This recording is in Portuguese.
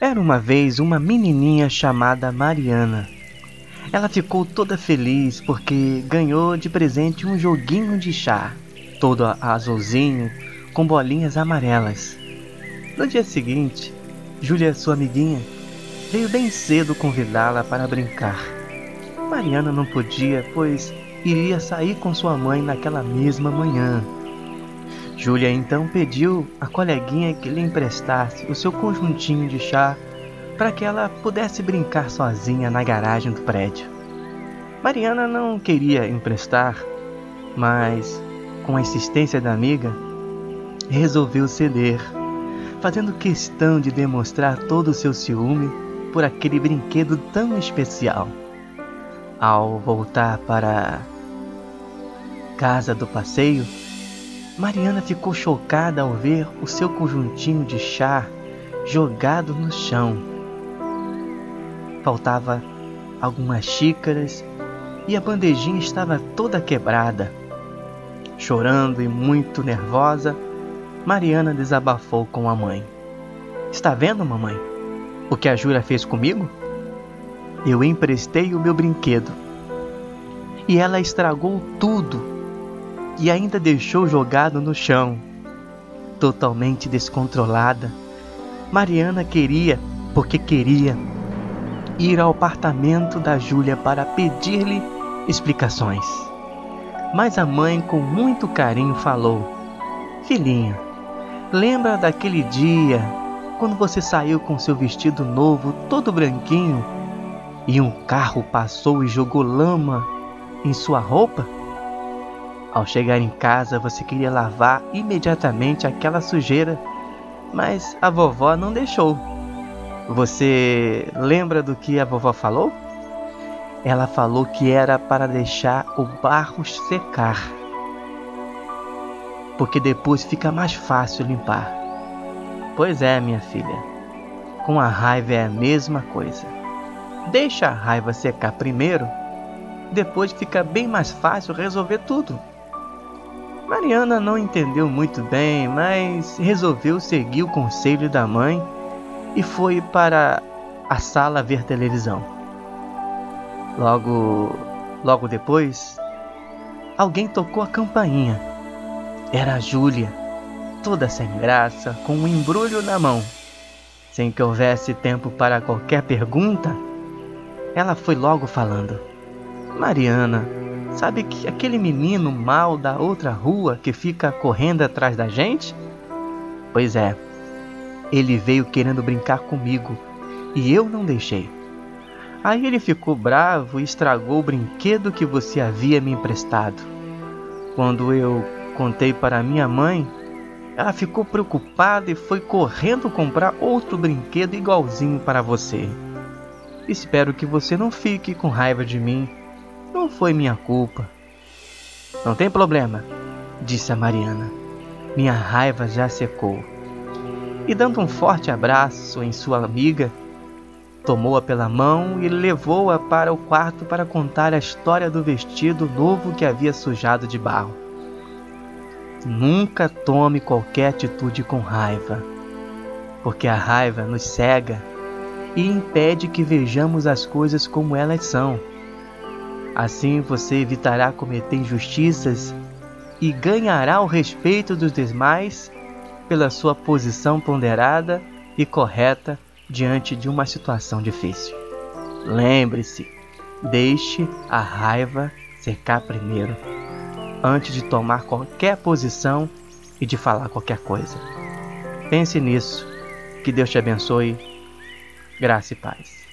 Era uma vez uma menininha chamada Mariana. Ela ficou toda feliz porque ganhou de presente um joguinho de chá, todo azulzinho, com bolinhas amarelas. No dia seguinte, Júlia, sua amiguinha, veio bem cedo convidá-la para brincar. Mariana não podia, pois iria sair com sua mãe naquela mesma manhã. Júlia então pediu à coleguinha que lhe emprestasse o seu conjuntinho de chá para que ela pudesse brincar sozinha na garagem do prédio. Mariana não queria emprestar, mas, com a insistência da amiga, resolveu ceder, fazendo questão de demonstrar todo o seu ciúme por aquele brinquedo tão especial. Ao voltar para casa do passeio, Mariana ficou chocada ao ver o seu conjuntinho de chá jogado no chão. Faltava algumas xícaras e a bandejinha estava toda quebrada. Chorando e muito nervosa, Mariana desabafou com a mãe. Está vendo, mamãe? O que a Júlia fez comigo? Eu emprestei o meu brinquedo e ela estragou tudo e ainda deixou jogado no chão. Totalmente descontrolada, Mariana queria, porque queria, ir ao apartamento da Júlia para pedir-lhe explicações. Mas a mãe, com muito carinho, falou: Filhinha, lembra daquele dia quando você saiu com seu vestido novo, todo branquinho, e um carro passou e jogou lama em sua roupa? Ao chegar em casa, você queria lavar imediatamente aquela sujeira, mas a vovó não deixou. Você lembra do que a vovó falou? Ela falou que era para deixar o barro secar, porque depois fica mais fácil limpar. Pois é, minha filha, com a raiva é a mesma coisa. Deixa a raiva secar primeiro, depois fica bem mais fácil resolver tudo. Mariana não entendeu muito bem, mas resolveu seguir o conselho da mãe e foi para a sala ver televisão. Logo, logo depois, alguém tocou a campainha. Era a Júlia, toda sem graça, com um embrulho na mão. Sem que houvesse tempo para qualquer pergunta, ela foi logo falando: Mariana, Sabe que aquele menino mal da outra rua que fica correndo atrás da gente? Pois é, ele veio querendo brincar comigo e eu não deixei. Aí ele ficou bravo e estragou o brinquedo que você havia me emprestado. Quando eu contei para minha mãe, ela ficou preocupada e foi correndo comprar outro brinquedo igualzinho para você. Espero que você não fique com raiva de mim não foi minha culpa. Não tem problema, disse a Mariana. Minha raiva já secou. E dando um forte abraço em sua amiga, tomou-a pela mão e levou-a para o quarto para contar a história do vestido novo que havia sujado de barro. Nunca tome qualquer atitude com raiva, porque a raiva nos cega e impede que vejamos as coisas como elas são. Assim você evitará cometer injustiças e ganhará o respeito dos demais pela sua posição ponderada e correta diante de uma situação difícil. Lembre-se, deixe a raiva secar primeiro, antes de tomar qualquer posição e de falar qualquer coisa. Pense nisso. Que Deus te abençoe. Graça e paz.